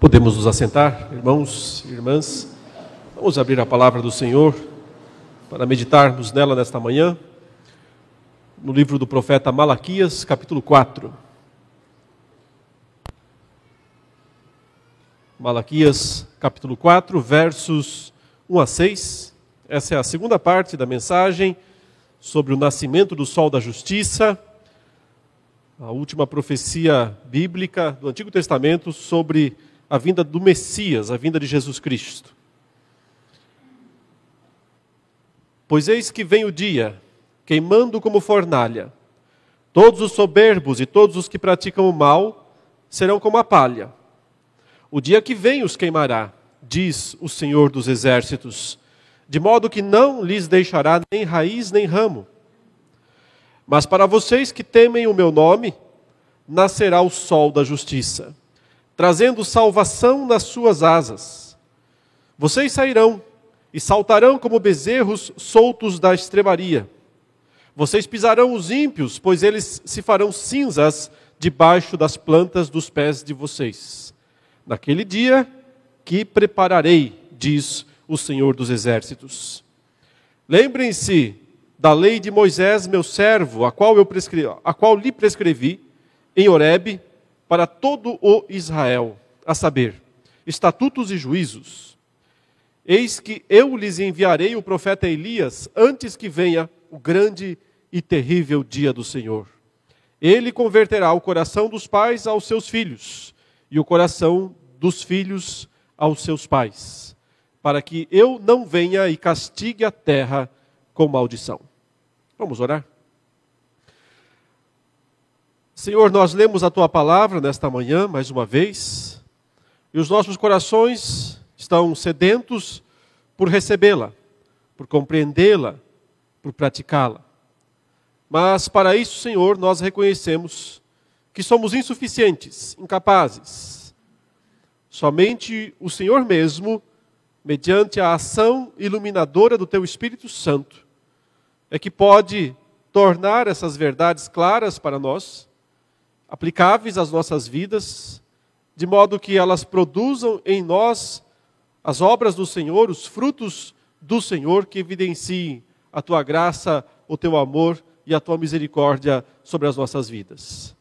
Podemos nos assentar, irmãos e irmãs. Vamos abrir a palavra do Senhor para meditarmos nela nesta manhã, no livro do profeta Malaquias, capítulo 4. Malaquias, capítulo 4, versos 1 a 6. Essa é a segunda parte da mensagem sobre o nascimento do sol da justiça, a última profecia bíblica do Antigo Testamento sobre a vinda do Messias, a vinda de Jesus Cristo. Pois eis que vem o dia, queimando como fornalha. Todos os soberbos e todos os que praticam o mal serão como a palha. O dia que vem os queimará, diz o Senhor dos Exércitos, de modo que não lhes deixará nem raiz nem ramo. Mas para vocês que temem o meu nome, nascerá o sol da justiça trazendo salvação nas suas asas. Vocês sairão e saltarão como bezerros soltos da estrebaria. Vocês pisarão os ímpios, pois eles se farão cinzas debaixo das plantas dos pés de vocês. Naquele dia que prepararei, diz o Senhor dos Exércitos. Lembrem-se da lei de Moisés, meu servo, a qual, eu prescrevi, a qual lhe prescrevi em Horebe, para todo o Israel, a saber, estatutos e juízos. Eis que eu lhes enviarei o profeta Elias antes que venha o grande e terrível dia do Senhor. Ele converterá o coração dos pais aos seus filhos e o coração dos filhos aos seus pais, para que eu não venha e castigue a terra com maldição. Vamos orar? Senhor, nós lemos a tua palavra nesta manhã, mais uma vez, e os nossos corações estão sedentos por recebê-la, por compreendê-la, por praticá-la. Mas para isso, Senhor, nós reconhecemos que somos insuficientes, incapazes. Somente o Senhor mesmo, mediante a ação iluminadora do teu Espírito Santo, é que pode tornar essas verdades claras para nós aplicáveis às nossas vidas, de modo que elas produzam em nós as obras do Senhor, os frutos do Senhor que evidenciem a tua graça, o teu amor e a tua misericórdia sobre as nossas vidas.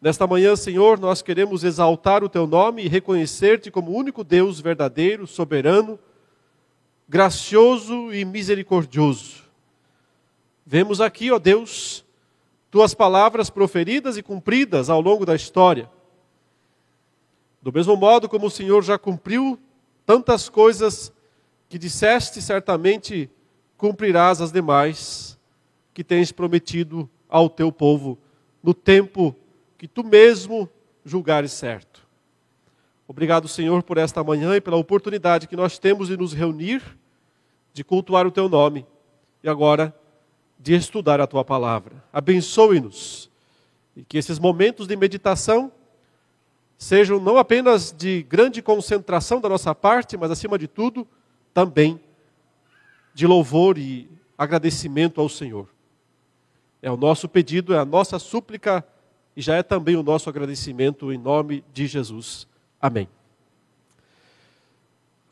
Nesta manhã, Senhor, nós queremos exaltar o teu nome e reconhecer-te como único Deus verdadeiro, soberano, gracioso e misericordioso. Vemos aqui, ó Deus, tuas palavras proferidas e cumpridas ao longo da história. Do mesmo modo como o Senhor já cumpriu tantas coisas que disseste, certamente cumprirás as demais que tens prometido ao teu povo no tempo que tu mesmo julgares certo. Obrigado, Senhor, por esta manhã e pela oportunidade que nós temos de nos reunir, de cultuar o teu nome. E agora, de estudar a tua palavra. Abençoe-nos e que esses momentos de meditação sejam não apenas de grande concentração da nossa parte, mas acima de tudo, também de louvor e agradecimento ao Senhor. É o nosso pedido, é a nossa súplica e já é também o nosso agradecimento em nome de Jesus. Amém.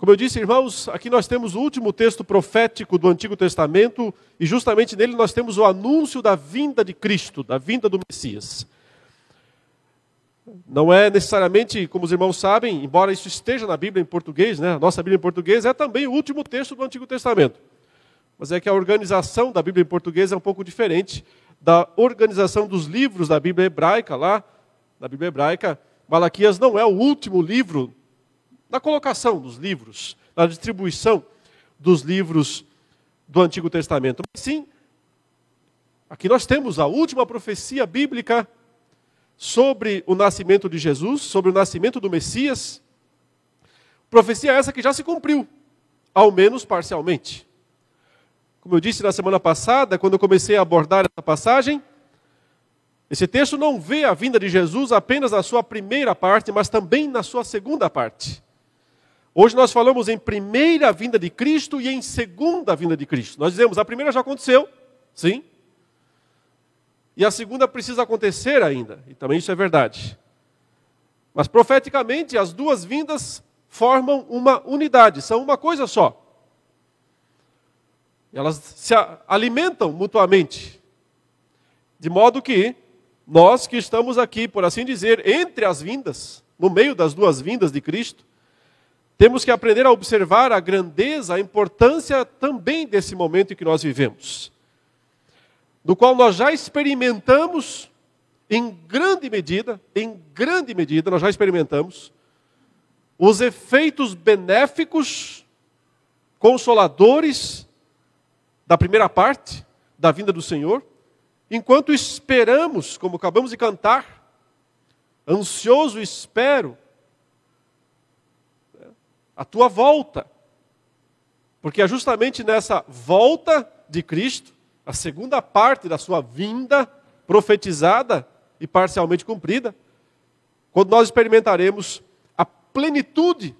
Como eu disse, irmãos, aqui nós temos o último texto profético do Antigo Testamento e justamente nele nós temos o anúncio da vinda de Cristo, da vinda do Messias. Não é necessariamente, como os irmãos sabem, embora isso esteja na Bíblia em português, né? a nossa Bíblia em português é também o último texto do Antigo Testamento. Mas é que a organização da Bíblia em português é um pouco diferente da organização dos livros da Bíblia hebraica lá. Na Bíblia hebraica, Malaquias não é o último livro na colocação dos livros, na distribuição dos livros do Antigo Testamento. Mas sim, aqui nós temos a última profecia bíblica sobre o nascimento de Jesus, sobre o nascimento do Messias. Profecia essa que já se cumpriu, ao menos parcialmente. Como eu disse na semana passada, quando eu comecei a abordar essa passagem, esse texto não vê a vinda de Jesus apenas na sua primeira parte, mas também na sua segunda parte. Hoje nós falamos em primeira vinda de Cristo e em segunda vinda de Cristo. Nós dizemos, a primeira já aconteceu, sim. E a segunda precisa acontecer ainda, e também isso é verdade. Mas profeticamente, as duas vindas formam uma unidade, são uma coisa só. Elas se alimentam mutuamente. De modo que nós que estamos aqui, por assim dizer, entre as vindas, no meio das duas vindas de Cristo, temos que aprender a observar a grandeza, a importância também desse momento em que nós vivemos, do qual nós já experimentamos em grande medida, em grande medida, nós já experimentamos os efeitos benéficos, consoladores da primeira parte da vinda do Senhor, enquanto esperamos, como acabamos de cantar, ansioso espero a tua volta. Porque é justamente nessa volta de Cristo, a segunda parte da sua vinda profetizada e parcialmente cumprida, quando nós experimentaremos a plenitude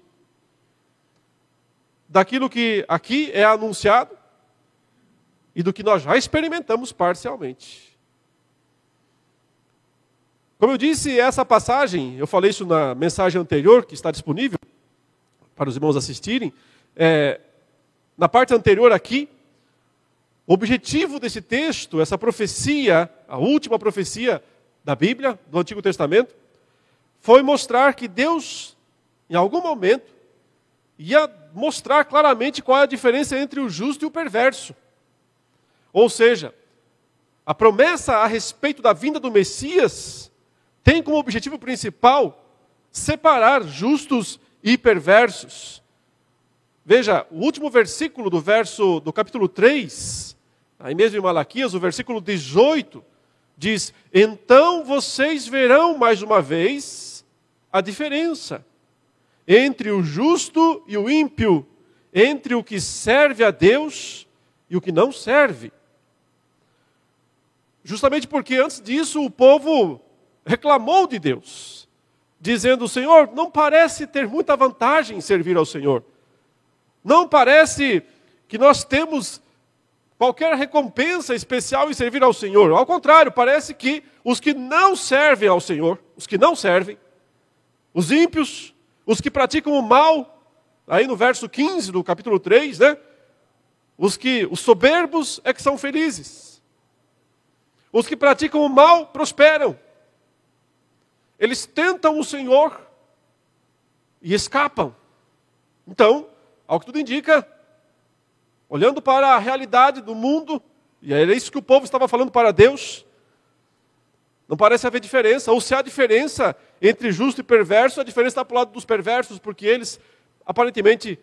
daquilo que aqui é anunciado e do que nós já experimentamos parcialmente. Como eu disse, essa passagem, eu falei isso na mensagem anterior, que está disponível para os irmãos assistirem. É, na parte anterior aqui, o objetivo desse texto, essa profecia, a última profecia da Bíblia, do Antigo Testamento, foi mostrar que Deus, em algum momento, ia mostrar claramente qual é a diferença entre o justo e o perverso. Ou seja, a promessa a respeito da vinda do Messias tem como objetivo principal separar justos e perversos. Veja, o último versículo do verso do capítulo 3, aí mesmo em Malaquias, o versículo 18, diz: "Então vocês verão mais uma vez a diferença entre o justo e o ímpio, entre o que serve a Deus e o que não serve." Justamente porque antes disso o povo reclamou de Deus, dizendo: Senhor, não parece ter muita vantagem em servir ao Senhor. Não parece que nós temos qualquer recompensa especial em servir ao Senhor. Ao contrário, parece que os que não servem ao Senhor, os que não servem, os ímpios, os que praticam o mal, aí no verso 15 do capítulo 3, né? Os que os soberbos é que são felizes. Os que praticam o mal prosperam. Eles tentam o Senhor e escapam. Então, ao que tudo indica, olhando para a realidade do mundo, e era isso que o povo estava falando para Deus, não parece haver diferença, ou se há diferença entre justo e perverso, a diferença está para o lado dos perversos, porque eles aparentemente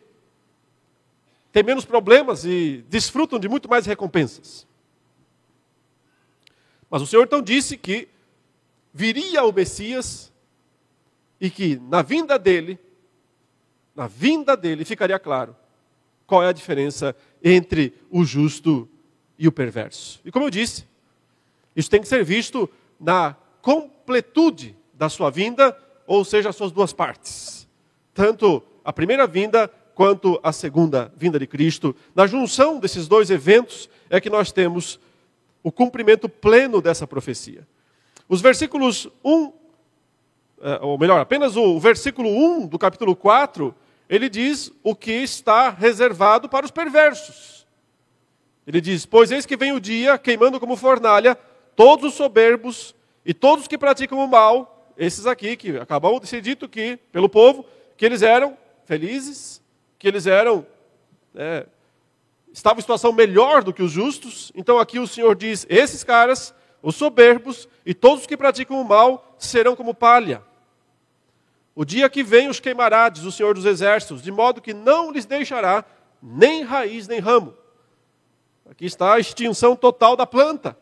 têm menos problemas e desfrutam de muito mais recompensas. Mas o Senhor então disse que viria o Messias e que na vinda dele, na vinda dele ficaria claro qual é a diferença entre o justo e o perverso. E como eu disse, isso tem que ser visto na completude da sua vinda, ou seja, as suas duas partes. Tanto a primeira vinda quanto a segunda vinda de Cristo. Na junção desses dois eventos é que nós temos o cumprimento pleno dessa profecia. Os versículos 1, é, ou melhor, apenas o versículo 1 do capítulo 4, ele diz o que está reservado para os perversos. Ele diz: Pois eis que vem o dia, queimando como fornalha, todos os soberbos e todos os que praticam o mal, esses aqui, que acabou de ser dito que, pelo povo, que eles eram felizes, que eles eram. É, estavam em situação melhor do que os justos. Então aqui o Senhor diz: esses caras os soberbos e todos os que praticam o mal serão como palha. O dia que vem os queimará, diz o Senhor dos Exércitos, de modo que não lhes deixará nem raiz nem ramo. Aqui está a extinção total da planta.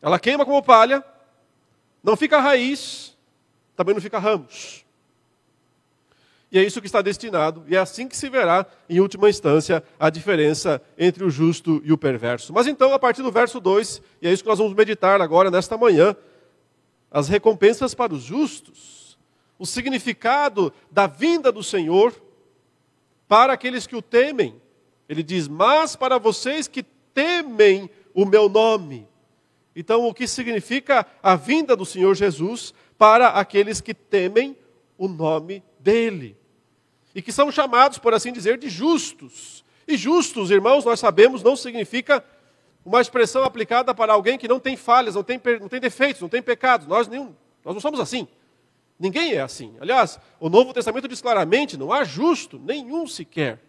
Ela queima como palha, não fica raiz, também não fica ramos. E é isso que está destinado, e é assim que se verá, em última instância, a diferença entre o justo e o perverso. Mas então, a partir do verso 2, e é isso que nós vamos meditar agora, nesta manhã, as recompensas para os justos, o significado da vinda do Senhor para aqueles que o temem. Ele diz: Mas para vocês que temem o meu nome. Então, o que significa a vinda do Senhor Jesus para aqueles que temem o nome dele. E que são chamados, por assim dizer, de justos. E justos, irmãos, nós sabemos, não significa uma expressão aplicada para alguém que não tem falhas, não tem, não tem defeitos, não tem pecados. Nós, nenhum, nós não somos assim. Ninguém é assim. Aliás, o Novo Testamento diz claramente: não há justo, nenhum sequer.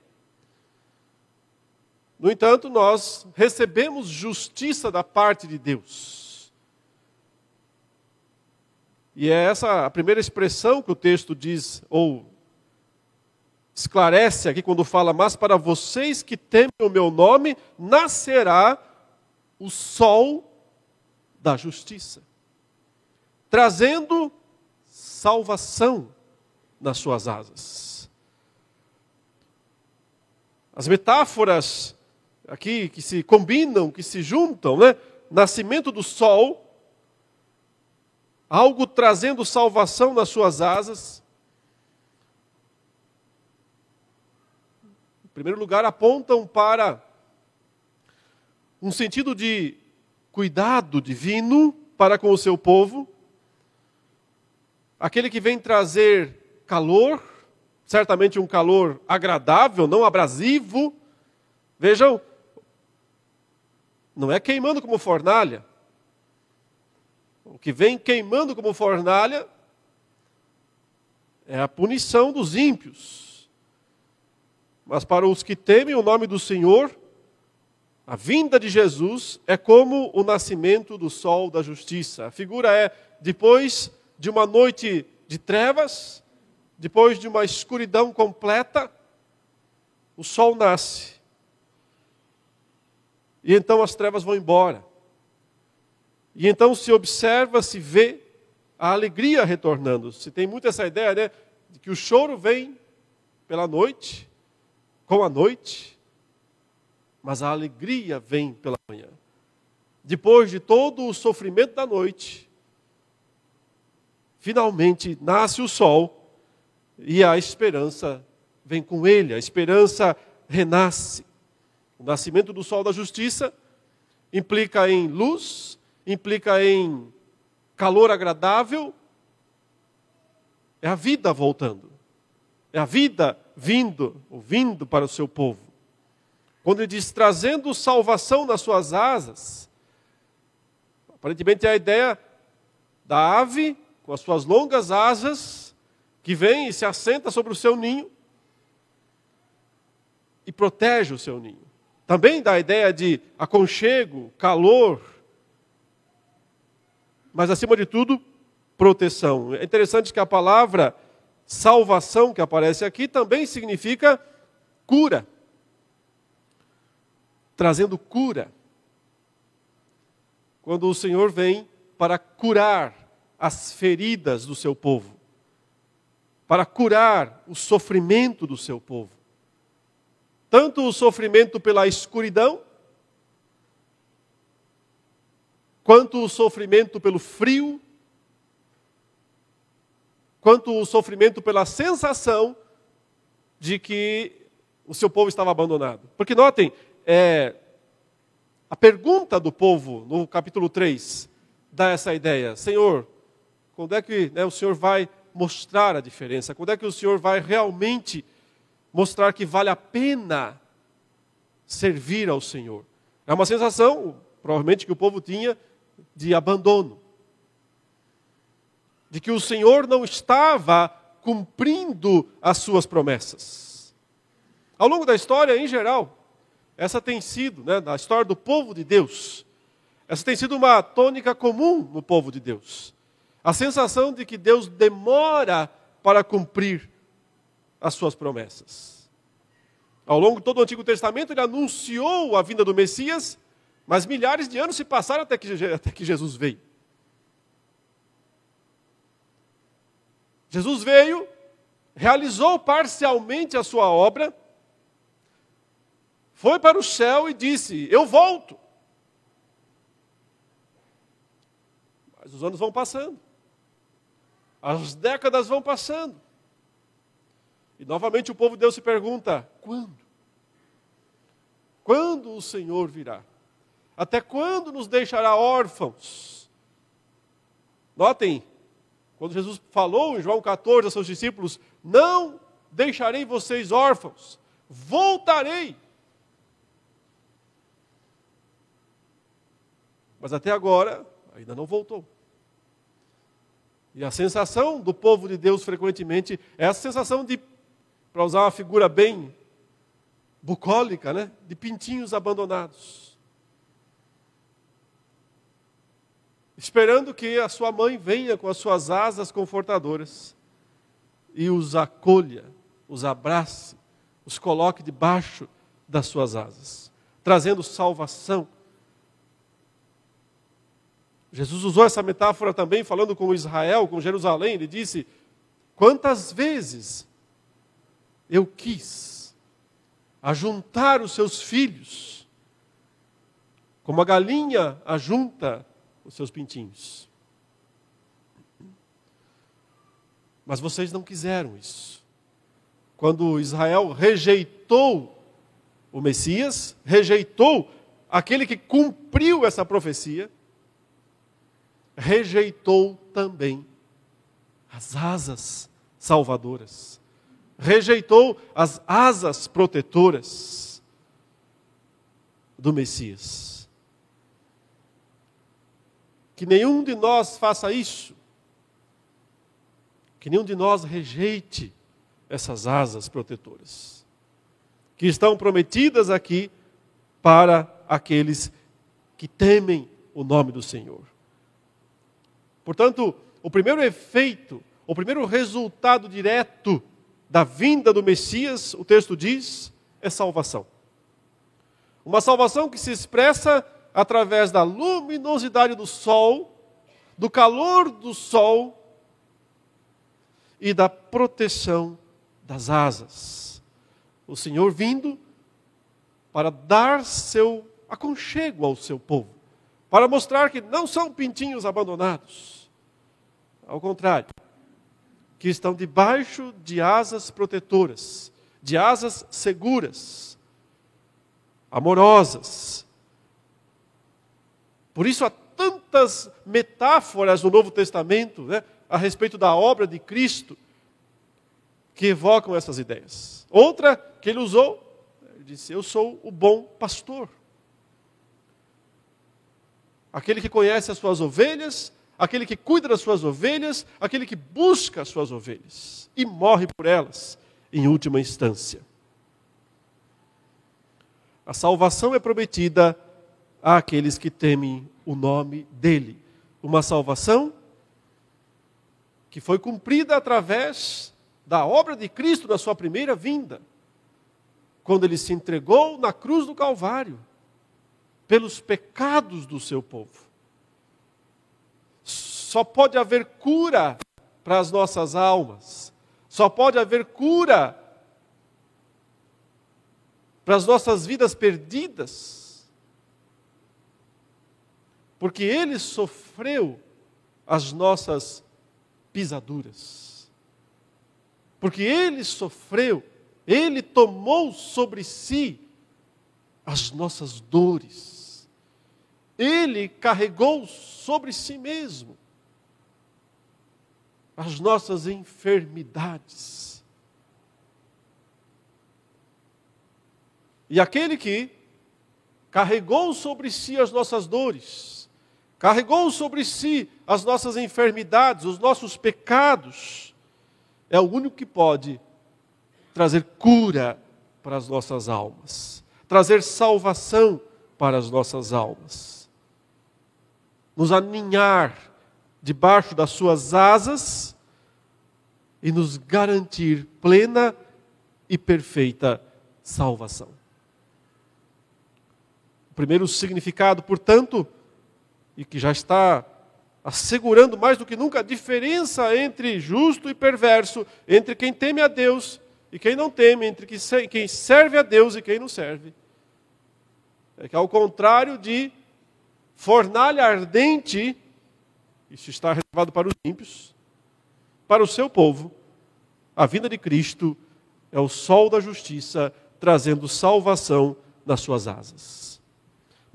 No entanto, nós recebemos justiça da parte de Deus. E é essa a primeira expressão que o texto diz, ou esclarece aqui quando fala: Mas para vocês que temem o meu nome, nascerá o sol da justiça, trazendo salvação nas suas asas. As metáforas aqui que se combinam, que se juntam, né? Nascimento do sol, algo trazendo salvação nas suas asas. Primeiro lugar, apontam para um sentido de cuidado divino para com o seu povo aquele que vem trazer calor, certamente um calor agradável, não abrasivo. Vejam, não é queimando como fornalha. O que vem queimando como fornalha é a punição dos ímpios. Mas para os que temem o nome do Senhor, a vinda de Jesus é como o nascimento do sol da justiça. A figura é depois de uma noite de trevas, depois de uma escuridão completa, o sol nasce. E então as trevas vão embora. E então se observa, se vê a alegria retornando. Se tem muito essa ideia, né, de que o choro vem pela noite, com a noite, mas a alegria vem pela manhã. Depois de todo o sofrimento da noite, finalmente nasce o sol e a esperança vem com ele, a esperança renasce. O nascimento do sol da justiça implica em luz, implica em calor agradável, é a vida voltando, é a vida vindo, ou vindo para o seu povo. Quando ele diz trazendo salvação nas suas asas, aparentemente é a ideia da ave com as suas longas asas, que vem e se assenta sobre o seu ninho e protege o seu ninho. Também dá a ideia de aconchego, calor, mas acima de tudo, proteção. É interessante que a palavra salvação que aparece aqui também significa cura. Trazendo cura. Quando o Senhor vem para curar as feridas do seu povo, para curar o sofrimento do seu povo. Tanto o sofrimento pela escuridão, quanto o sofrimento pelo frio, quanto o sofrimento pela sensação de que o seu povo estava abandonado. Porque notem, é, a pergunta do povo no capítulo 3 dá essa ideia: Senhor, quando é que né, o Senhor vai mostrar a diferença? Quando é que o Senhor vai realmente mostrar que vale a pena servir ao Senhor? É uma sensação, provavelmente, que o povo tinha de abandono. De que o Senhor não estava cumprindo as suas promessas. Ao longo da história, em geral, essa tem sido, né, na história do povo de Deus, essa tem sido uma tônica comum no povo de Deus. A sensação de que Deus demora para cumprir as suas promessas. Ao longo de todo o Antigo Testamento, ele anunciou a vinda do Messias, mas milhares de anos se passaram até que, até que Jesus veio. Jesus veio, realizou parcialmente a sua obra, foi para o céu e disse: Eu volto. Mas os anos vão passando. As décadas vão passando. E novamente o povo de Deus se pergunta: quando? Quando o Senhor virá? Até quando nos deixará órfãos? Notem, Quando Jesus falou em João 14 aos seus discípulos: Não deixarei vocês órfãos, voltarei. Mas até agora, ainda não voltou. E a sensação do povo de Deus frequentemente é a sensação de, para usar uma figura bem bucólica, né? de pintinhos abandonados. Esperando que a sua mãe venha com as suas asas confortadoras e os acolha, os abrace, os coloque debaixo das suas asas, trazendo salvação. Jesus usou essa metáfora também falando com Israel, com Jerusalém. Ele disse: Quantas vezes eu quis ajuntar os seus filhos, como a galinha ajunta os seus pintinhos. Mas vocês não quiseram isso quando Israel rejeitou o Messias, rejeitou aquele que cumpriu essa profecia, rejeitou também as asas salvadoras, rejeitou as asas protetoras do Messias. Que nenhum de nós faça isso, que nenhum de nós rejeite essas asas protetoras, que estão prometidas aqui para aqueles que temem o nome do Senhor. Portanto, o primeiro efeito, o primeiro resultado direto da vinda do Messias, o texto diz, é salvação. Uma salvação que se expressa através da luminosidade do sol, do calor do sol e da proteção das asas. O Senhor vindo para dar seu aconchego ao seu povo, para mostrar que não são pintinhos abandonados. Ao contrário, que estão debaixo de asas protetoras, de asas seguras, amorosas. Por isso há tantas metáforas no Novo Testamento né, a respeito da obra de Cristo que evocam essas ideias. Outra que ele usou, ele disse: Eu sou o bom pastor. Aquele que conhece as suas ovelhas, aquele que cuida das suas ovelhas, aquele que busca as suas ovelhas e morre por elas em última instância. A salvação é prometida àqueles que temem o nome dele. Uma salvação que foi cumprida através da obra de Cristo na sua primeira vinda, quando ele se entregou na cruz do Calvário pelos pecados do seu povo. Só pode haver cura para as nossas almas, só pode haver cura para as nossas vidas perdidas, porque ele sofreu as nossas pisaduras porque ele sofreu, ele tomou sobre si as nossas dores, ele carregou sobre si mesmo as nossas enfermidades. E aquele que carregou sobre si as nossas dores, carregou sobre si as nossas enfermidades, os nossos pecados, é o único que pode trazer cura para as nossas almas, trazer salvação para as nossas almas, nos aninhar debaixo das suas asas e nos garantir plena e perfeita salvação. O primeiro significado, portanto, e que já está assegurando mais do que nunca a diferença entre justo e perverso, entre quem teme a Deus e quem não teme, entre quem serve a Deus e quem não serve. É que ao contrário de fornalha ardente, isso está reservado para os ímpios, para o seu povo, a vinda de Cristo é o sol da justiça trazendo salvação nas suas asas.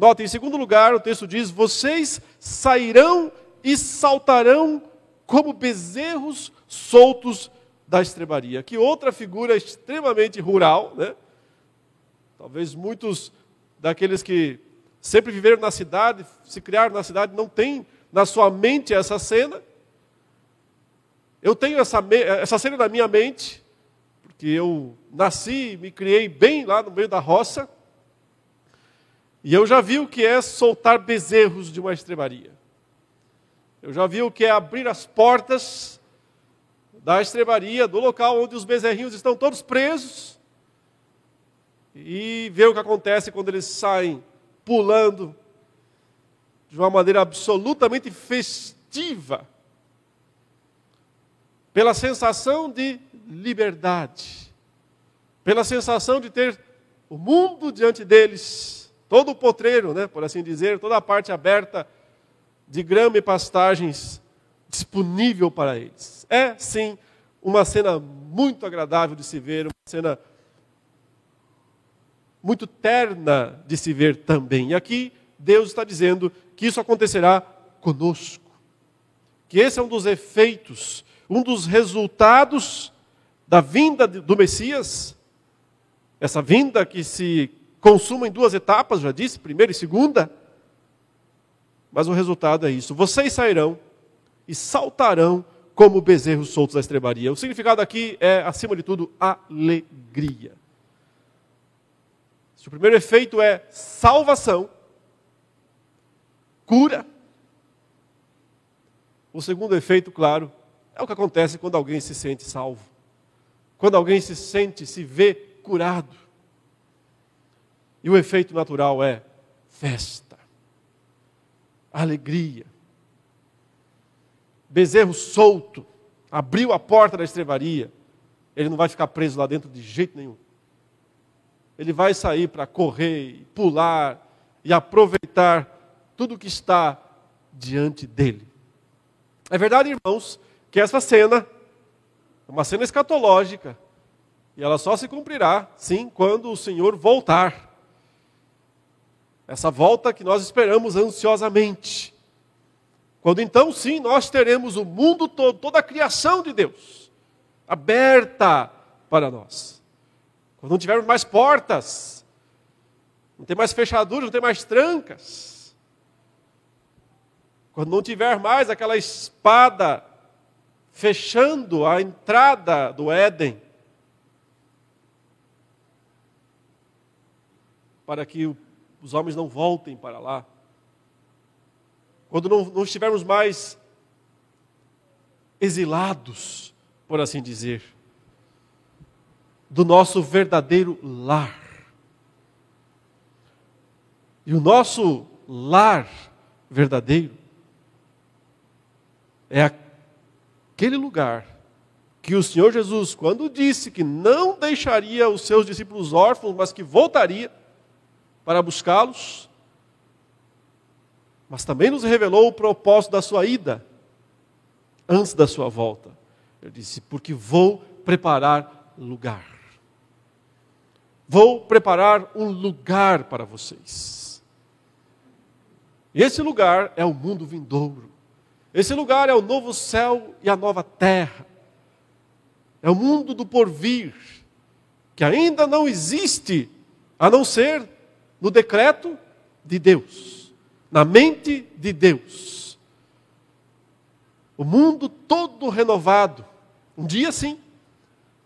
Note, em segundo lugar, o texto diz: Vocês sairão e saltarão como bezerros soltos da estrebaria. Que outra figura extremamente rural, né? Talvez muitos daqueles que sempre viveram na cidade, se criaram na cidade, não têm na sua mente essa cena. Eu tenho essa, essa cena na minha mente, porque eu nasci, me criei bem lá no meio da roça, e eu já vi o que é soltar bezerros de uma estrebaria. Eu já vi o que é abrir as portas da estrebaria, do local onde os bezerrinhos estão todos presos, e ver o que acontece quando eles saem pulando de uma maneira absolutamente festiva, pela sensação de liberdade, pela sensação de ter o mundo diante deles, todo o potreiro, né, por assim dizer, toda a parte aberta de grama e pastagens disponível para eles. É, sim, uma cena muito agradável de se ver, uma cena muito terna de se ver também. E aqui Deus está dizendo que isso acontecerá conosco. Que esse é um dos efeitos, um dos resultados da vinda do Messias. Essa vinda que se consuma em duas etapas, já disse, primeira e segunda. Mas o resultado é isso: vocês sairão e saltarão como bezerros soltos da estrebaria. O significado aqui é, acima de tudo, alegria. Se o primeiro efeito é salvação, cura, o segundo efeito, claro, é o que acontece quando alguém se sente salvo. Quando alguém se sente, se vê curado. E o efeito natural é festa, alegria. Bezerro solto, abriu a porta da estrebaria, ele não vai ficar preso lá dentro de jeito nenhum ele vai sair para correr, pular e aproveitar tudo que está diante dele. É verdade, irmãos, que essa cena é uma cena escatológica e ela só se cumprirá, sim, quando o Senhor voltar. Essa volta que nós esperamos ansiosamente. Quando então, sim, nós teremos o mundo todo, toda a criação de Deus aberta para nós. Quando não tivermos mais portas, não tem mais fechaduras, não tem mais trancas. Quando não tiver mais aquela espada fechando a entrada do Éden, para que os homens não voltem para lá. Quando não, não estivermos mais exilados, por assim dizer do nosso verdadeiro lar. E o nosso lar verdadeiro é aquele lugar que o Senhor Jesus, quando disse que não deixaria os seus discípulos órfãos, mas que voltaria para buscá-los, mas também nos revelou o propósito da sua ida, antes da sua volta. Ele disse: Porque vou preparar lugar. Vou preparar um lugar para vocês. E esse lugar é o mundo vindouro. Esse lugar é o novo céu e a nova terra. É o mundo do porvir, que ainda não existe, a não ser no decreto de Deus, na mente de Deus. O mundo todo renovado. Um dia sim,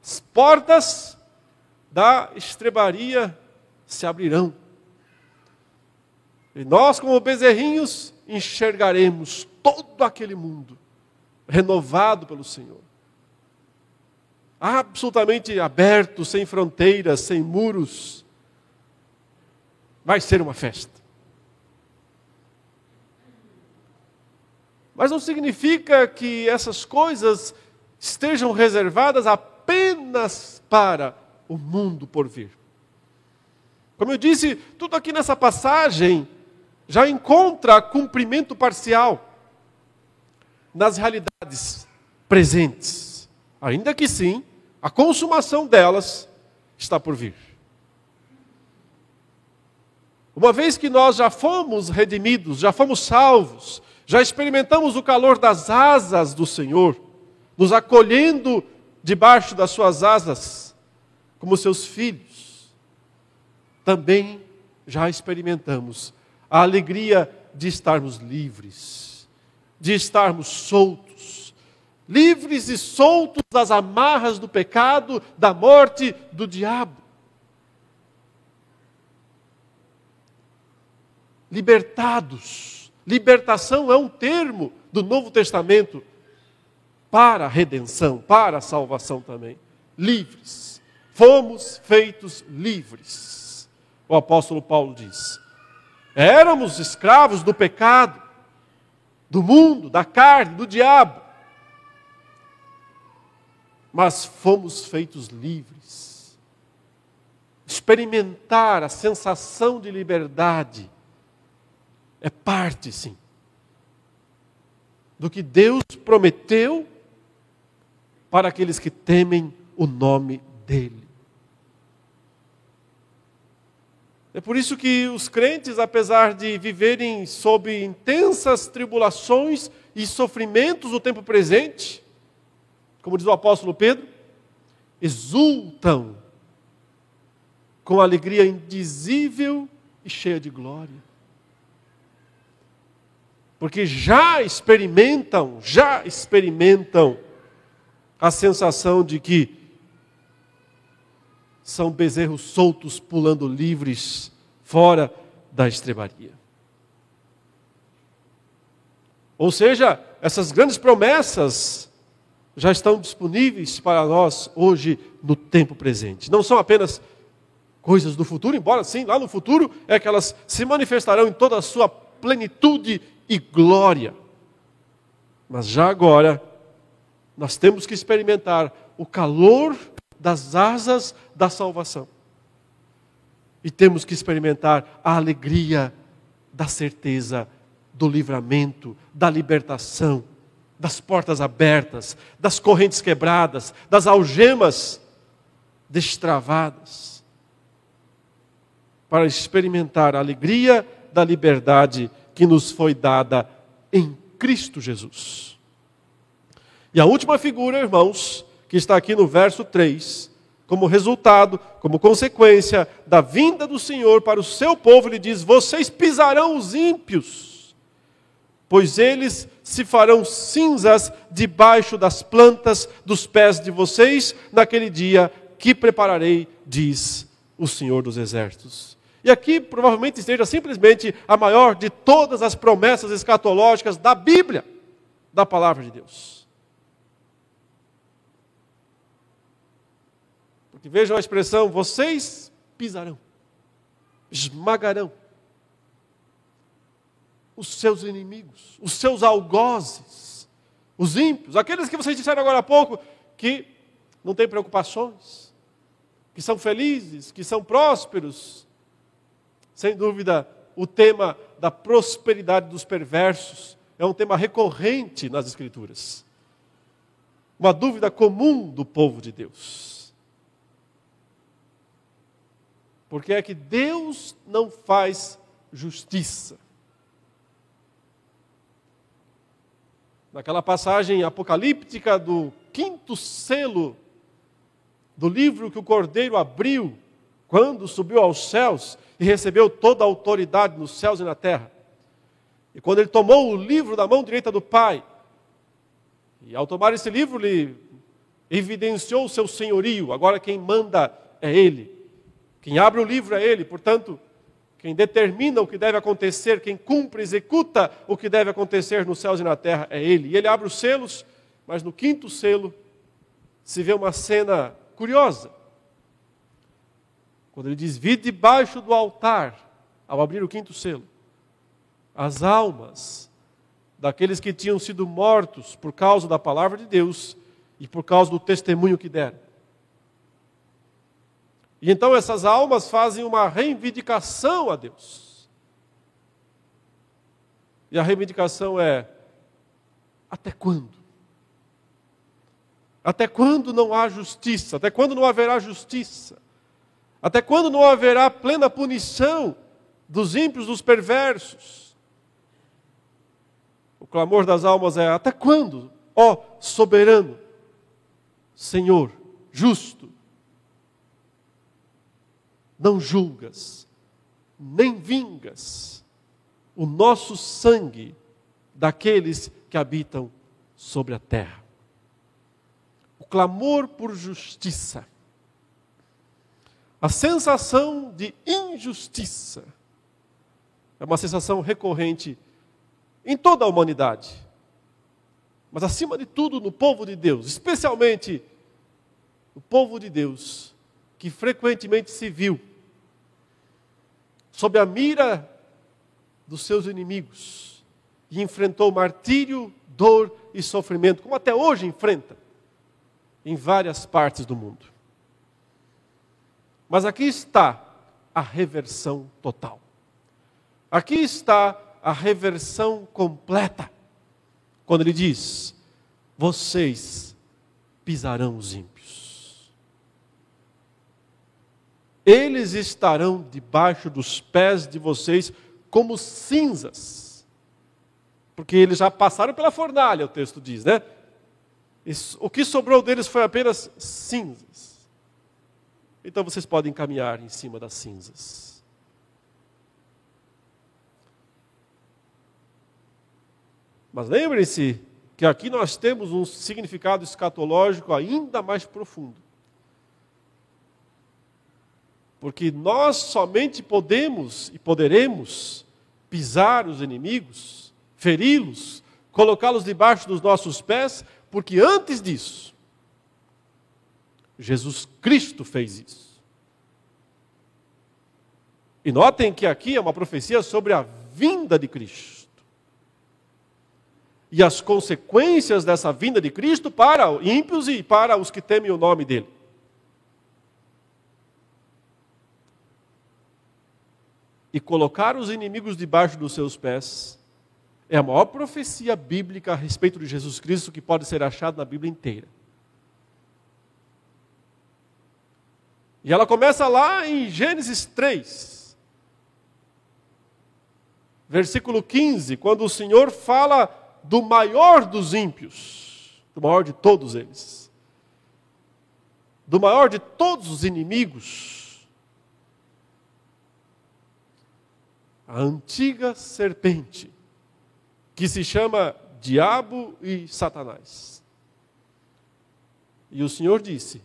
as portas da estrebaria se abrirão. E nós, como bezerrinhos, enxergaremos todo aquele mundo renovado pelo Senhor. Absolutamente aberto, sem fronteiras, sem muros. Vai ser uma festa. Mas não significa que essas coisas estejam reservadas apenas para o mundo por vir. Como eu disse, tudo aqui nessa passagem já encontra cumprimento parcial nas realidades presentes. Ainda que sim, a consumação delas está por vir. Uma vez que nós já fomos redimidos, já fomos salvos, Já experimentamos o calor das asas do Senhor, nos acolhendo debaixo das suas asas, como seus filhos. Também já experimentamos a alegria de estarmos livres, de estarmos soltos, livres e soltos das amarras do pecado, da morte, do diabo. Libertados. Libertação é um termo do Novo Testamento para a redenção, para a salvação também. Livres. Fomos feitos livres. O apóstolo Paulo diz. Éramos escravos do pecado, do mundo, da carne, do diabo. Mas fomos feitos livres. Experimentar a sensação de liberdade é parte, sim, do que Deus prometeu para aqueles que temem o nome dEle. É por isso que os crentes, apesar de viverem sob intensas tribulações e sofrimentos no tempo presente, como diz o apóstolo Pedro, exultam com alegria indizível e cheia de glória. Porque já experimentam, já experimentam a sensação de que são bezerros soltos pulando livres fora da estrebaria. Ou seja, essas grandes promessas já estão disponíveis para nós hoje no tempo presente. Não são apenas coisas do futuro, embora sim, lá no futuro é que elas se manifestarão em toda a sua plenitude e glória. Mas já agora, nós temos que experimentar o calor das asas da salvação. E temos que experimentar a alegria da certeza do livramento, da libertação, das portas abertas, das correntes quebradas, das algemas destravadas. Para experimentar a alegria da liberdade que nos foi dada em Cristo Jesus. E a última figura, irmãos, que está aqui no verso 3, como resultado, como consequência da vinda do Senhor para o seu povo, ele diz: Vocês pisarão os ímpios, pois eles se farão cinzas debaixo das plantas dos pés de vocês naquele dia que prepararei, diz o Senhor dos Exércitos. E aqui provavelmente esteja simplesmente a maior de todas as promessas escatológicas da Bíblia, da palavra de Deus. E vejam a expressão: vocês pisarão, esmagarão os seus inimigos, os seus algozes, os ímpios, aqueles que vocês disseram agora há pouco que não têm preocupações, que são felizes, que são prósperos. Sem dúvida, o tema da prosperidade dos perversos é um tema recorrente nas Escrituras. Uma dúvida comum do povo de Deus. Porque é que Deus não faz justiça. Naquela passagem apocalíptica do quinto selo do livro que o Cordeiro abriu quando subiu aos céus e recebeu toda a autoridade nos céus e na terra. E quando ele tomou o livro da mão direita do Pai, e ao tomar esse livro, ele evidenciou o seu senhorio, agora quem manda é ele. Quem abre o livro é Ele, portanto, quem determina o que deve acontecer, quem cumpre, executa o que deve acontecer nos céus e na terra é Ele. E Ele abre os selos, mas no quinto selo se vê uma cena curiosa. Quando ele diz: Vi debaixo do altar, ao abrir o quinto selo, as almas daqueles que tinham sido mortos por causa da palavra de Deus e por causa do testemunho que deram. E então essas almas fazem uma reivindicação a Deus. E a reivindicação é: até quando? Até quando não há justiça? Até quando não haverá justiça? Até quando não haverá plena punição dos ímpios, dos perversos? O clamor das almas é: até quando, ó soberano, Senhor, justo, não julgas, nem vingas o nosso sangue daqueles que habitam sobre a terra. O clamor por justiça, a sensação de injustiça, é uma sensação recorrente em toda a humanidade, mas acima de tudo no povo de Deus, especialmente o povo de Deus, que frequentemente se viu sob a mira dos seus inimigos e enfrentou martírio, dor e sofrimento, como até hoje enfrenta em várias partes do mundo. Mas aqui está a reversão total. Aqui está a reversão completa. Quando ele diz: Vocês pisarão os ímpios. Eles estarão debaixo dos pés de vocês como cinzas. Porque eles já passaram pela fornalha, o texto diz, né? O que sobrou deles foi apenas cinzas. Então vocês podem caminhar em cima das cinzas. Mas lembrem-se que aqui nós temos um significado escatológico ainda mais profundo. Porque nós somente podemos e poderemos pisar os inimigos, feri-los, colocá-los debaixo dos nossos pés, porque antes disso, Jesus Cristo fez isso. E notem que aqui é uma profecia sobre a vinda de Cristo e as consequências dessa vinda de Cristo para ímpios e para os que temem o nome dele. E colocar os inimigos debaixo dos seus pés é a maior profecia bíblica a respeito de Jesus Cristo que pode ser achada na Bíblia inteira. E ela começa lá em Gênesis 3, versículo 15, quando o Senhor fala do maior dos ímpios, do maior de todos eles, do maior de todos os inimigos, a antiga serpente, que se chama Diabo e Satanás. E o Senhor disse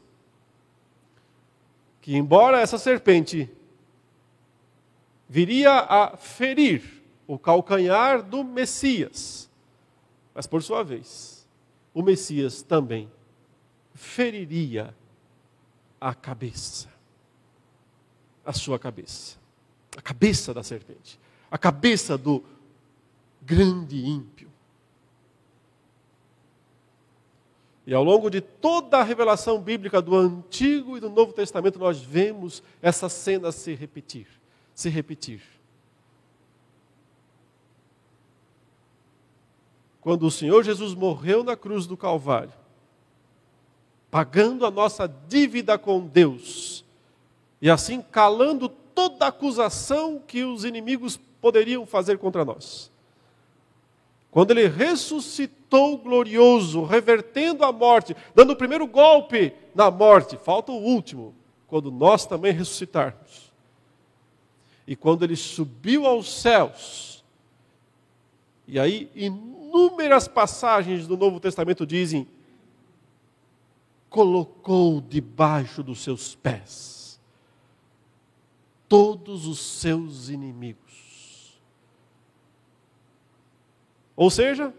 que, embora essa serpente viria a ferir o calcanhar do Messias, mas por sua vez, o Messias também feriria a cabeça, a sua cabeça, a cabeça da serpente, a cabeça do grande ímpio. E ao longo de toda a revelação bíblica do Antigo e do Novo Testamento, nós vemos essa cena se repetir, se repetir. quando o Senhor Jesus morreu na cruz do Calvário, pagando a nossa dívida com Deus, e assim calando toda acusação que os inimigos poderiam fazer contra nós. Quando ele ressuscitou glorioso, revertendo a morte, dando o primeiro golpe na morte, falta o último, quando nós também ressuscitarmos. E quando ele subiu aos céus, e aí inúmeras passagens do Novo Testamento dizem: colocou debaixo dos seus pés todos os seus inimigos. Ou seja,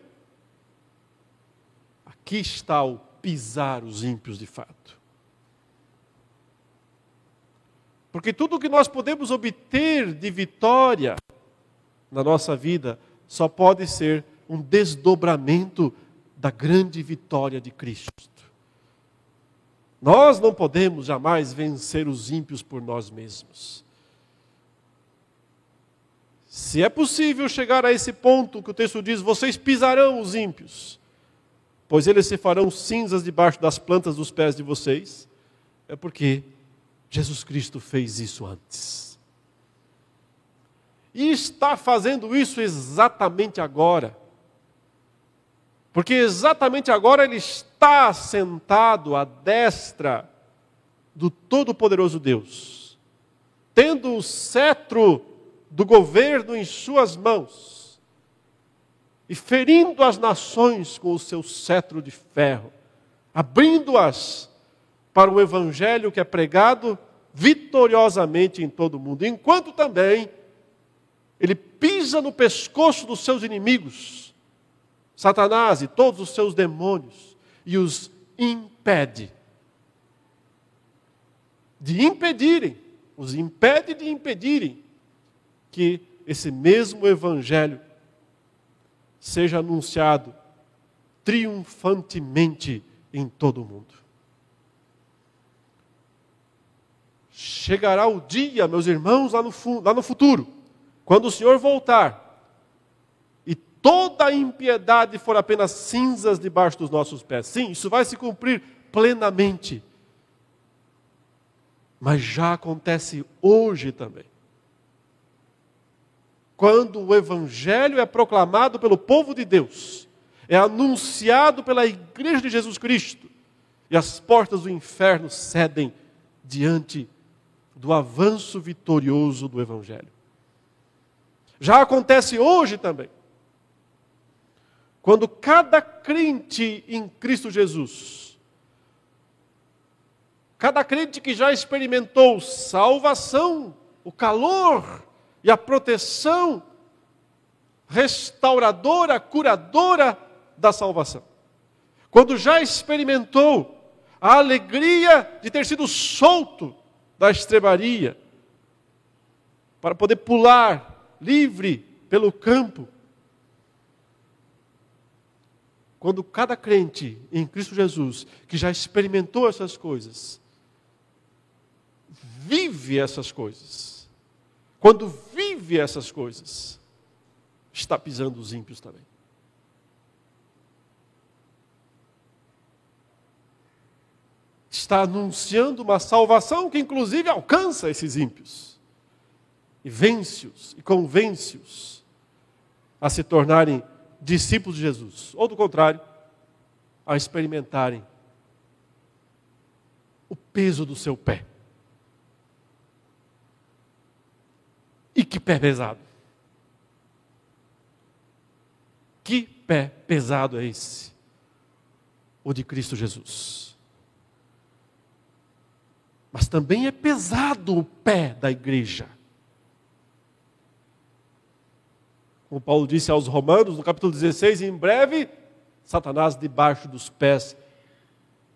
aqui está o pisar os ímpios de fato. Porque tudo o que nós podemos obter de vitória na nossa vida só pode ser um desdobramento da grande vitória de Cristo. Nós não podemos jamais vencer os ímpios por nós mesmos. Se é possível chegar a esse ponto que o texto diz: vocês pisarão os ímpios, pois eles se farão cinzas debaixo das plantas dos pés de vocês, é porque Jesus Cristo fez isso antes. E está fazendo isso exatamente agora. Porque exatamente agora ele está sentado à destra do Todo-Poderoso Deus, tendo o cetro do governo em suas mãos e ferindo as nações com o seu cetro de ferro, abrindo-as para o evangelho que é pregado vitoriosamente em todo o mundo, enquanto também ele pisa no pescoço dos seus inimigos, Satanás e todos os seus demônios, e os impede de impedirem, os impede de impedirem que esse mesmo evangelho seja anunciado triunfantemente em todo o mundo. Chegará o dia, meus irmãos, lá no, lá no futuro, quando o Senhor voltar e toda a impiedade for apenas cinzas debaixo dos nossos pés. Sim, isso vai se cumprir plenamente. Mas já acontece hoje também. Quando o Evangelho é proclamado pelo povo de Deus, é anunciado pela Igreja de Jesus Cristo, e as portas do inferno cedem diante do avanço vitorioso do Evangelho. Já acontece hoje também. Quando cada crente em Cristo Jesus, cada crente que já experimentou salvação, o calor e a proteção restauradora, curadora da salvação, quando já experimentou a alegria de ter sido solto da estrebaria, para poder pular livre pelo campo. Quando cada crente em Cristo Jesus, que já experimentou essas coisas, vive essas coisas, quando vive essas coisas, está pisando os ímpios também. está anunciando uma salvação que, inclusive, alcança esses ímpios e vence-os e convence-os a se tornarem discípulos de Jesus, ou do contrário, a experimentarem o peso do seu pé. E que pé pesado! Que pé pesado é esse? O de Cristo Jesus mas também é pesado o pé da igreja. Como Paulo disse aos Romanos, no capítulo 16, em breve, Satanás debaixo dos pés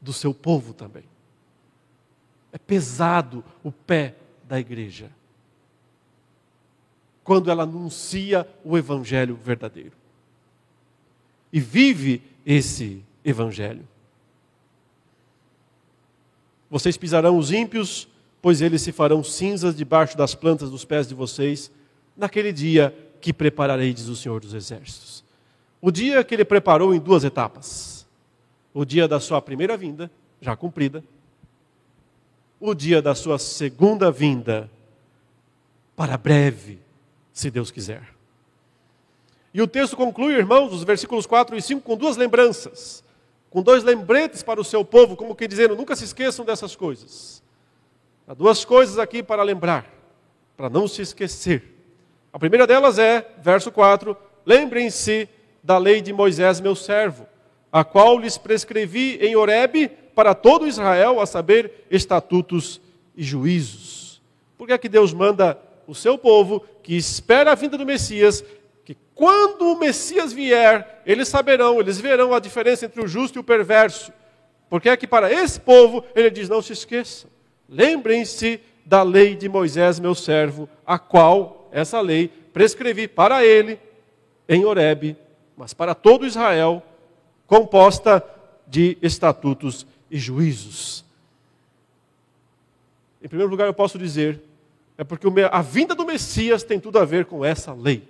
do seu povo também. É pesado o pé da igreja. Quando ela anuncia o evangelho verdadeiro. E vive esse evangelho. Vocês pisarão os ímpios, pois eles se farão cinzas debaixo das plantas dos pés de vocês, naquele dia que prepararei, diz o Senhor dos Exércitos. O dia que ele preparou em duas etapas: o dia da sua primeira vinda, já cumprida, o dia da sua segunda vinda, para breve, se Deus quiser. E o texto conclui, irmãos, os versículos 4 e 5, com duas lembranças com dois lembretes para o seu povo, como que dizendo: nunca se esqueçam dessas coisas. Há duas coisas aqui para lembrar, para não se esquecer. A primeira delas é, verso 4: lembrem-se da lei de Moisés, meu servo, a qual lhes prescrevi em Horebe para todo Israel, a saber, estatutos e juízos. Por que é que Deus manda o seu povo, que espera a vinda do Messias, que quando o Messias vier, eles saberão, eles verão a diferença entre o justo e o perverso. Porque é que para esse povo ele diz: não se esqueçam, lembrem-se da lei de Moisés, meu servo, a qual essa lei prescrevi para ele em Horebe, mas para todo Israel, composta de estatutos e juízos. Em primeiro lugar, eu posso dizer, é porque a vinda do Messias tem tudo a ver com essa lei.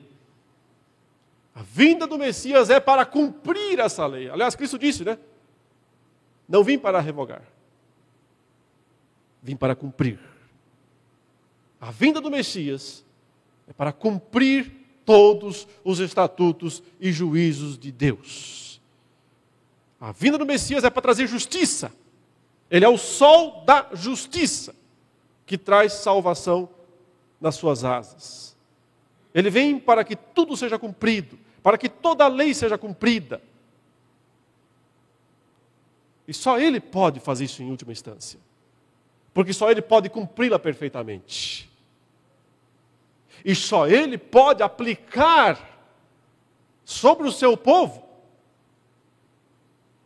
A vinda do Messias é para cumprir essa lei. Aliás, Cristo disse, né? Não vim para revogar, vim para cumprir. A vinda do Messias é para cumprir todos os estatutos e juízos de Deus. A vinda do Messias é para trazer justiça. Ele é o sol da justiça que traz salvação nas suas asas. Ele vem para que tudo seja cumprido, para que toda a lei seja cumprida. E só Ele pode fazer isso em última instância. Porque só Ele pode cumpri-la perfeitamente. E só Ele pode aplicar sobre o seu povo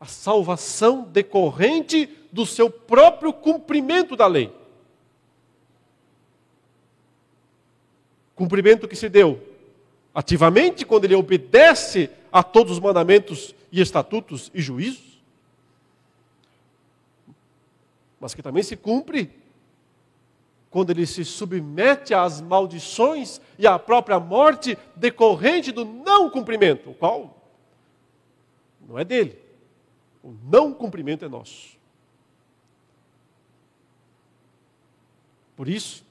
a salvação decorrente do seu próprio cumprimento da lei. Cumprimento que se deu ativamente quando ele obedece a todos os mandamentos e estatutos e juízos, mas que também se cumpre quando ele se submete às maldições e à própria morte decorrente do não cumprimento, o qual não é dele. O não cumprimento é nosso. Por isso,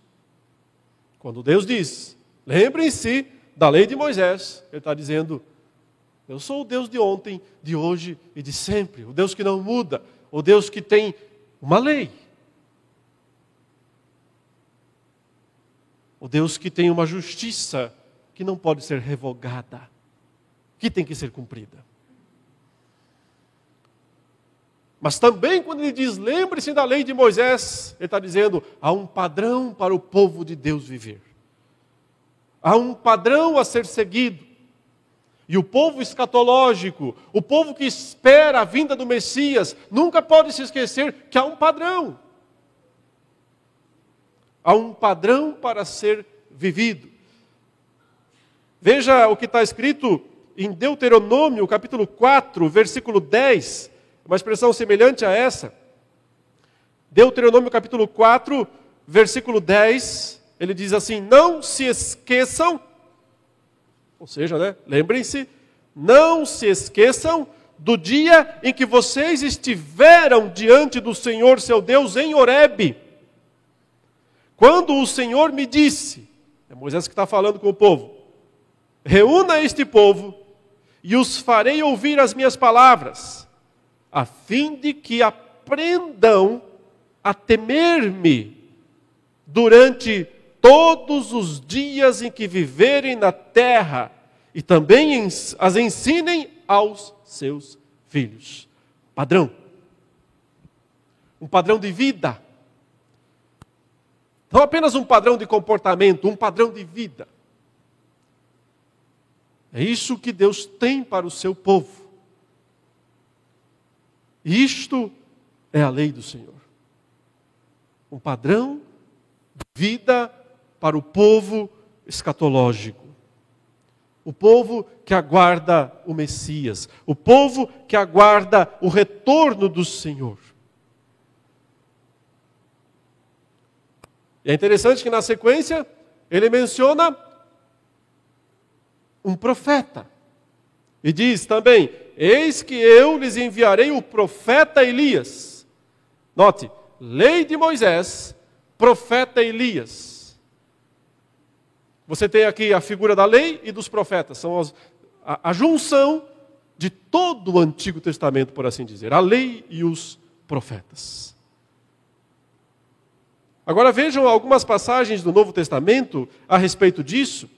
quando Deus diz, lembrem-se da lei de Moisés, Ele está dizendo: Eu sou o Deus de ontem, de hoje e de sempre, o Deus que não muda, o Deus que tem uma lei. O Deus que tem uma justiça que não pode ser revogada, que tem que ser cumprida. Mas também, quando ele diz, lembre-se da lei de Moisés, ele está dizendo, há um padrão para o povo de Deus viver. Há um padrão a ser seguido. E o povo escatológico, o povo que espera a vinda do Messias, nunca pode se esquecer que há um padrão. Há um padrão para ser vivido. Veja o que está escrito em Deuteronômio, capítulo 4, versículo 10, uma expressão semelhante a essa. Deuteronômio, capítulo 4, versículo 10, ele diz assim: Não se esqueçam, ou seja, né, lembrem-se, não se esqueçam do dia em que vocês estiveram diante do Senhor seu Deus em Horebe. Quando o Senhor me disse, é Moisés que está falando com o povo, reúna este povo e os farei ouvir as minhas palavras, a fim de que aprendam a temer-me durante todos os dias em que viverem na terra e também as ensinem aos seus filhos. Padrão. Um padrão de vida não apenas um padrão de comportamento, um padrão de vida. É isso que Deus tem para o seu povo. Isto é a lei do Senhor. Um padrão de vida para o povo escatológico. O povo que aguarda o Messias. O povo que aguarda o retorno do Senhor. E é interessante que na sequência ele menciona um profeta. E diz também: Eis que eu lhes enviarei o profeta Elias. Note, lei de Moisés, profeta Elias. Você tem aqui a figura da lei e dos profetas, são as, a, a junção de todo o Antigo Testamento, por assim dizer, a lei e os profetas. Agora vejam algumas passagens do Novo Testamento a respeito disso.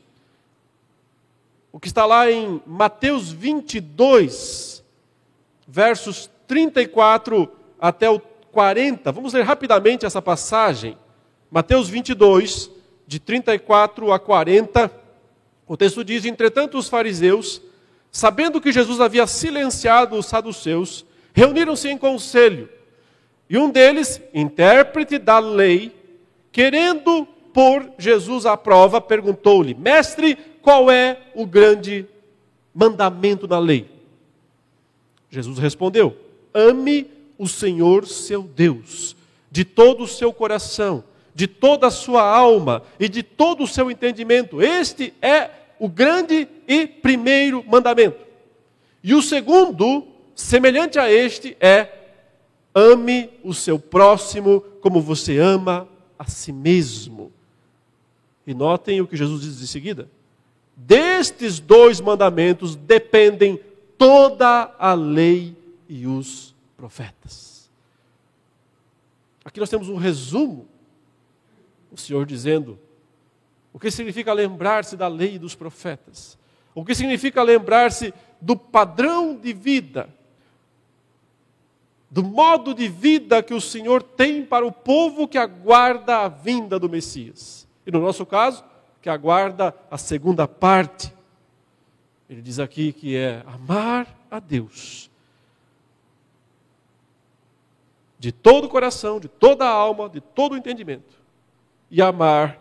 O que está lá em Mateus 22, versos 34 até o 40. Vamos ler rapidamente essa passagem. Mateus 22, de 34 a 40. O texto diz: Entretanto, os fariseus, sabendo que Jesus havia silenciado os saduceus, reuniram-se em conselho. E um deles, intérprete da lei, querendo pôr Jesus à prova, perguntou-lhe: Mestre, qual é o grande mandamento na lei? Jesus respondeu: Ame o Senhor seu Deus, de todo o seu coração, de toda a sua alma e de todo o seu entendimento. Este é o grande e primeiro mandamento. E o segundo, semelhante a este, é: ame o seu próximo como você ama a si mesmo. E notem o que Jesus diz em seguida: destes dois mandamentos dependem toda a lei e os profetas. Aqui nós temos um resumo, o Senhor dizendo o que significa lembrar-se da lei dos profetas, o que significa lembrar-se do padrão de vida, do modo de vida que o Senhor tem para o povo que aguarda a vinda do Messias. E no nosso caso, que aguarda a segunda parte. Ele diz aqui que é amar a Deus de todo o coração, de toda a alma, de todo o entendimento, e amar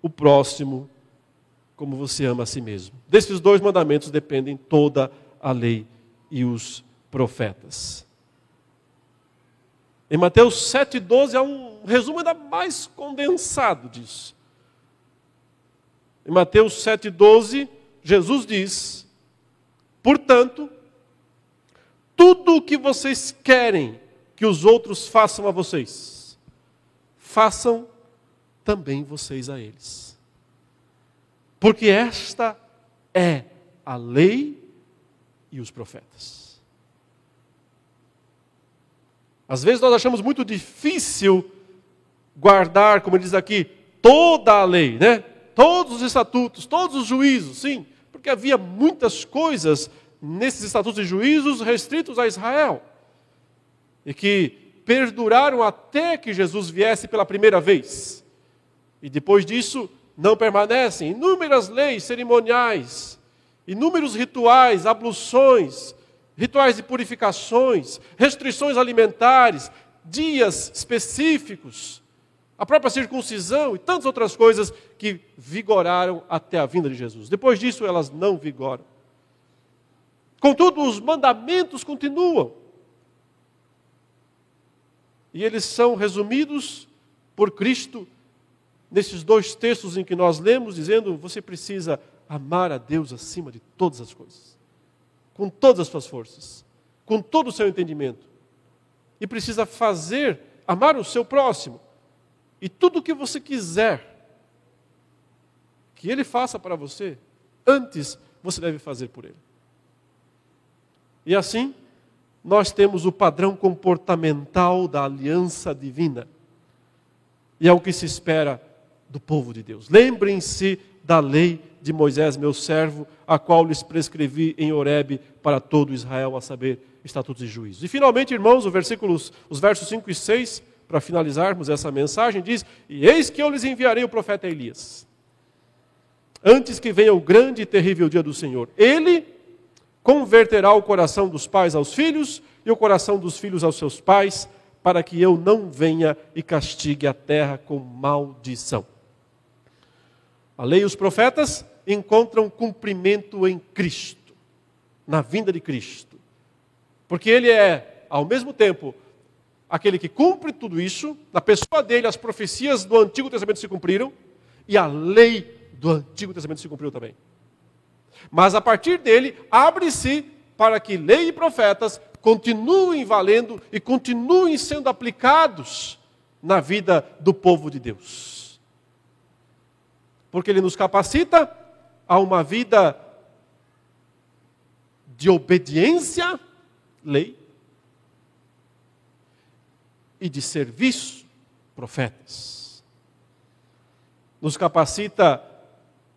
o próximo como você ama a si mesmo. Desses dois mandamentos dependem toda a lei e os profetas. Em Mateus 7,12 há um resumo ainda mais condensado disso. Em Mateus 7,12, Jesus diz: Portanto, tudo o que vocês querem que os outros façam a vocês, façam também vocês a eles. Porque esta é a lei e os profetas. Às vezes nós achamos muito difícil guardar, como diz aqui, toda a lei, né? todos os estatutos, todos os juízos, sim, porque havia muitas coisas nesses estatutos e juízos restritos a Israel e que perduraram até que Jesus viesse pela primeira vez. E depois disso não permanecem inúmeras leis cerimoniais, inúmeros rituais, abluções, rituais de purificações, restrições alimentares, dias específicos a própria circuncisão e tantas outras coisas que vigoraram até a vinda de Jesus. Depois disso, elas não vigoram. Contudo, os mandamentos continuam. E eles são resumidos por Cristo nesses dois textos em que nós lemos, dizendo: você precisa amar a Deus acima de todas as coisas, com todas as suas forças, com todo o seu entendimento, e precisa fazer, amar o seu próximo e tudo o que você quiser que Ele faça para você, antes você deve fazer por Ele. E assim, nós temos o padrão comportamental da aliança divina. E é o que se espera do povo de Deus. Lembrem-se da lei de Moisés, meu servo, a qual lhes prescrevi em Horebe para todo Israel, a saber, estatutos e juízos. E finalmente, irmãos, os versículos, os versos 5 e 6 para finalizarmos essa mensagem, diz: E eis que eu lhes enviarei o profeta Elias, antes que venha o grande e terrível dia do Senhor. Ele converterá o coração dos pais aos filhos e o coração dos filhos aos seus pais, para que eu não venha e castigue a terra com maldição. A lei e os profetas encontram cumprimento em Cristo, na vinda de Cristo. Porque ele é, ao mesmo tempo, aquele que cumpre tudo isso, na pessoa dele as profecias do Antigo Testamento se cumpriram e a lei do Antigo Testamento se cumpriu também. Mas a partir dele abre-se para que lei e profetas continuem valendo e continuem sendo aplicados na vida do povo de Deus. Porque ele nos capacita a uma vida de obediência, lei, e de serviço, profetas. Nos capacita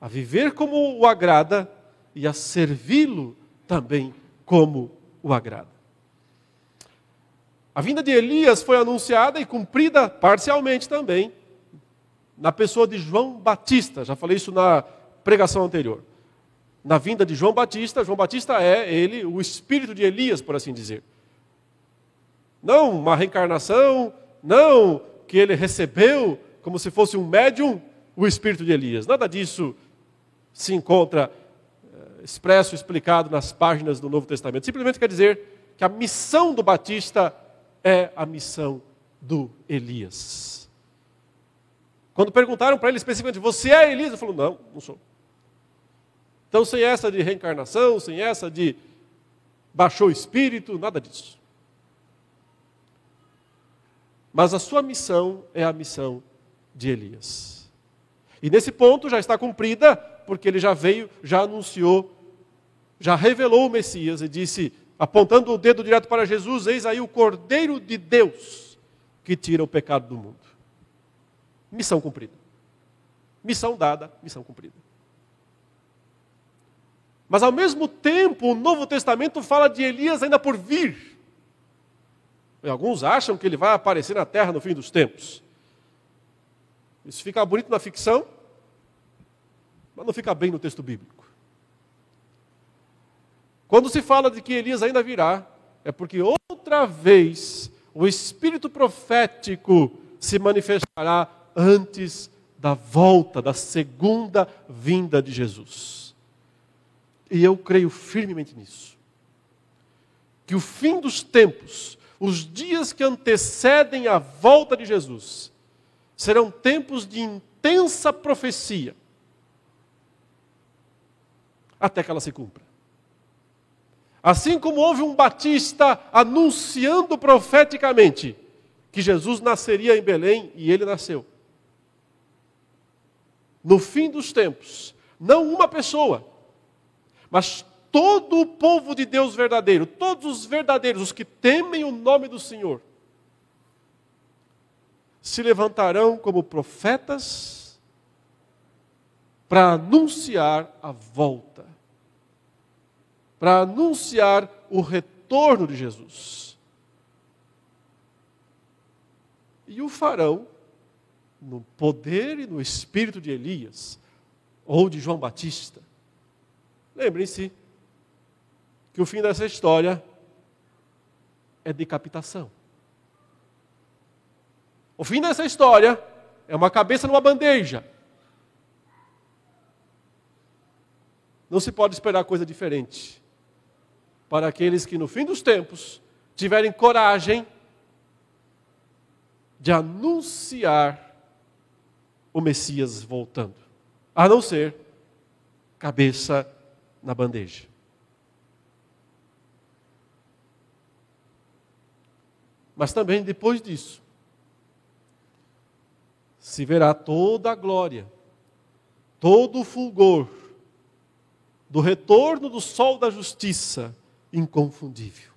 a viver como o agrada e a servi-lo também como o agrada. A vinda de Elias foi anunciada e cumprida parcialmente também na pessoa de João Batista. Já falei isso na pregação anterior. Na vinda de João Batista, João Batista é ele, o espírito de Elias, por assim dizer. Não uma reencarnação, não que ele recebeu como se fosse um médium o espírito de Elias. Nada disso se encontra eh, expresso, explicado nas páginas do Novo Testamento. Simplesmente quer dizer que a missão do Batista é a missão do Elias. Quando perguntaram para ele especificamente, você é Elias? Ele falou, não, não sou. Então, sem essa de reencarnação, sem essa de baixou o espírito, nada disso. Mas a sua missão é a missão de Elias. E nesse ponto já está cumprida, porque ele já veio, já anunciou, já revelou o Messias e disse: apontando o dedo direto para Jesus: Eis aí o Cordeiro de Deus que tira o pecado do mundo. Missão cumprida. Missão dada, missão cumprida. Mas ao mesmo tempo, o Novo Testamento fala de Elias ainda por vir. E alguns acham que ele vai aparecer na terra no fim dos tempos. Isso fica bonito na ficção, mas não fica bem no texto bíblico. Quando se fala de que Elias ainda virá, é porque outra vez o espírito profético se manifestará antes da volta, da segunda vinda de Jesus. E eu creio firmemente nisso. Que o fim dos tempos, os dias que antecedem a volta de Jesus, serão tempos de intensa profecia, até que ela se cumpra. Assim como houve um Batista anunciando profeticamente que Jesus nasceria em Belém e ele nasceu. No fim dos tempos, não uma pessoa, mas todo o povo de Deus verdadeiro, todos os verdadeiros, os que temem o nome do Senhor, se levantarão como profetas para anunciar a volta para anunciar o retorno de Jesus. E o farão no poder e no espírito de Elias ou de João Batista. Lembrem-se que o fim dessa história é decapitação. O fim dessa história é uma cabeça numa bandeja. Não se pode esperar coisa diferente para aqueles que no fim dos tempos tiverem coragem de anunciar o Messias voltando, a não ser cabeça na bandeja. Mas também depois disso, se verá toda a glória, todo o fulgor do retorno do sol da justiça inconfundível.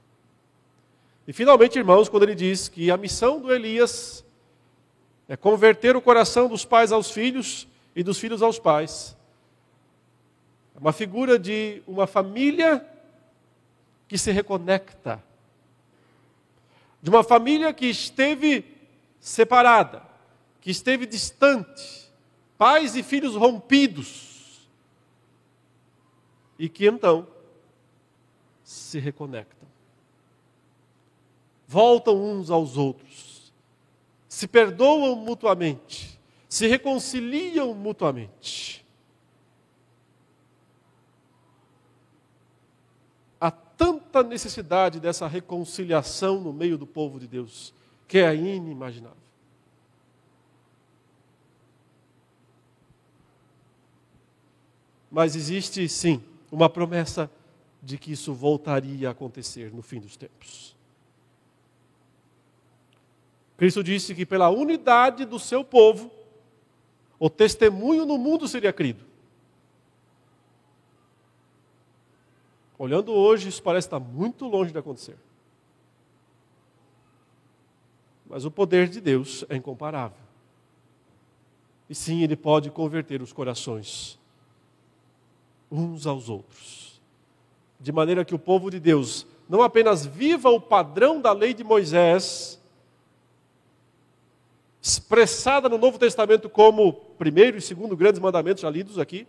E finalmente, irmãos, quando ele diz que a missão do Elias é converter o coração dos pais aos filhos e dos filhos aos pais, é uma figura de uma família que se reconecta, de uma família que esteve separada, que esteve distante, pais e filhos rompidos, e que então se reconectam. Voltam uns aos outros, se perdoam mutuamente, se reconciliam mutuamente. Há tanta necessidade dessa reconciliação no meio do povo de Deus, que é inimaginável. Mas existe sim uma promessa de que isso voltaria a acontecer no fim dos tempos. Cristo disse que pela unidade do seu povo, o testemunho no mundo seria crido. Olhando hoje, isso parece estar muito longe de acontecer. Mas o poder de Deus é incomparável. E sim, Ele pode converter os corações uns aos outros de maneira que o povo de Deus não apenas viva o padrão da lei de Moisés, expressada no Novo Testamento como primeiro e segundo grandes mandamentos já lidos aqui,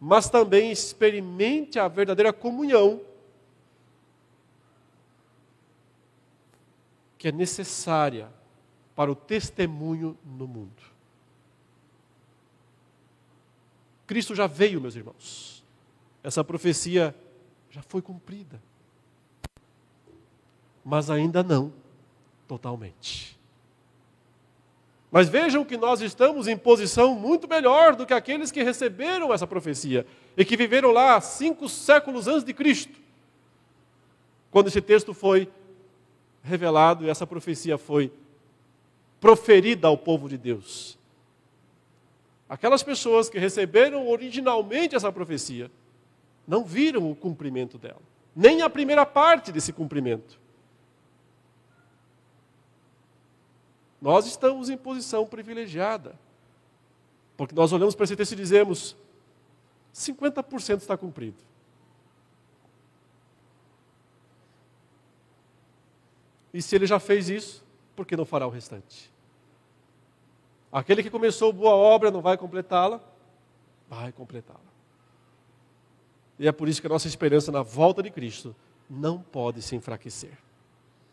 mas também experimente a verdadeira comunhão que é necessária para o testemunho no mundo. Cristo já veio, meus irmãos essa profecia já foi cumprida. Mas ainda não totalmente. Mas vejam que nós estamos em posição muito melhor do que aqueles que receberam essa profecia e que viveram lá cinco séculos antes de Cristo, quando esse texto foi revelado e essa profecia foi proferida ao povo de Deus. Aquelas pessoas que receberam originalmente essa profecia não viram o cumprimento dela. nem a primeira parte desse cumprimento. Nós estamos em posição privilegiada. Porque nós olhamos para esse texto e dizemos: 50% está cumprido. E se ele já fez isso, por que não fará o restante? Aquele que começou boa obra não vai completá-la? Vai completá-la. E é por isso que a nossa esperança na volta de Cristo não pode se enfraquecer.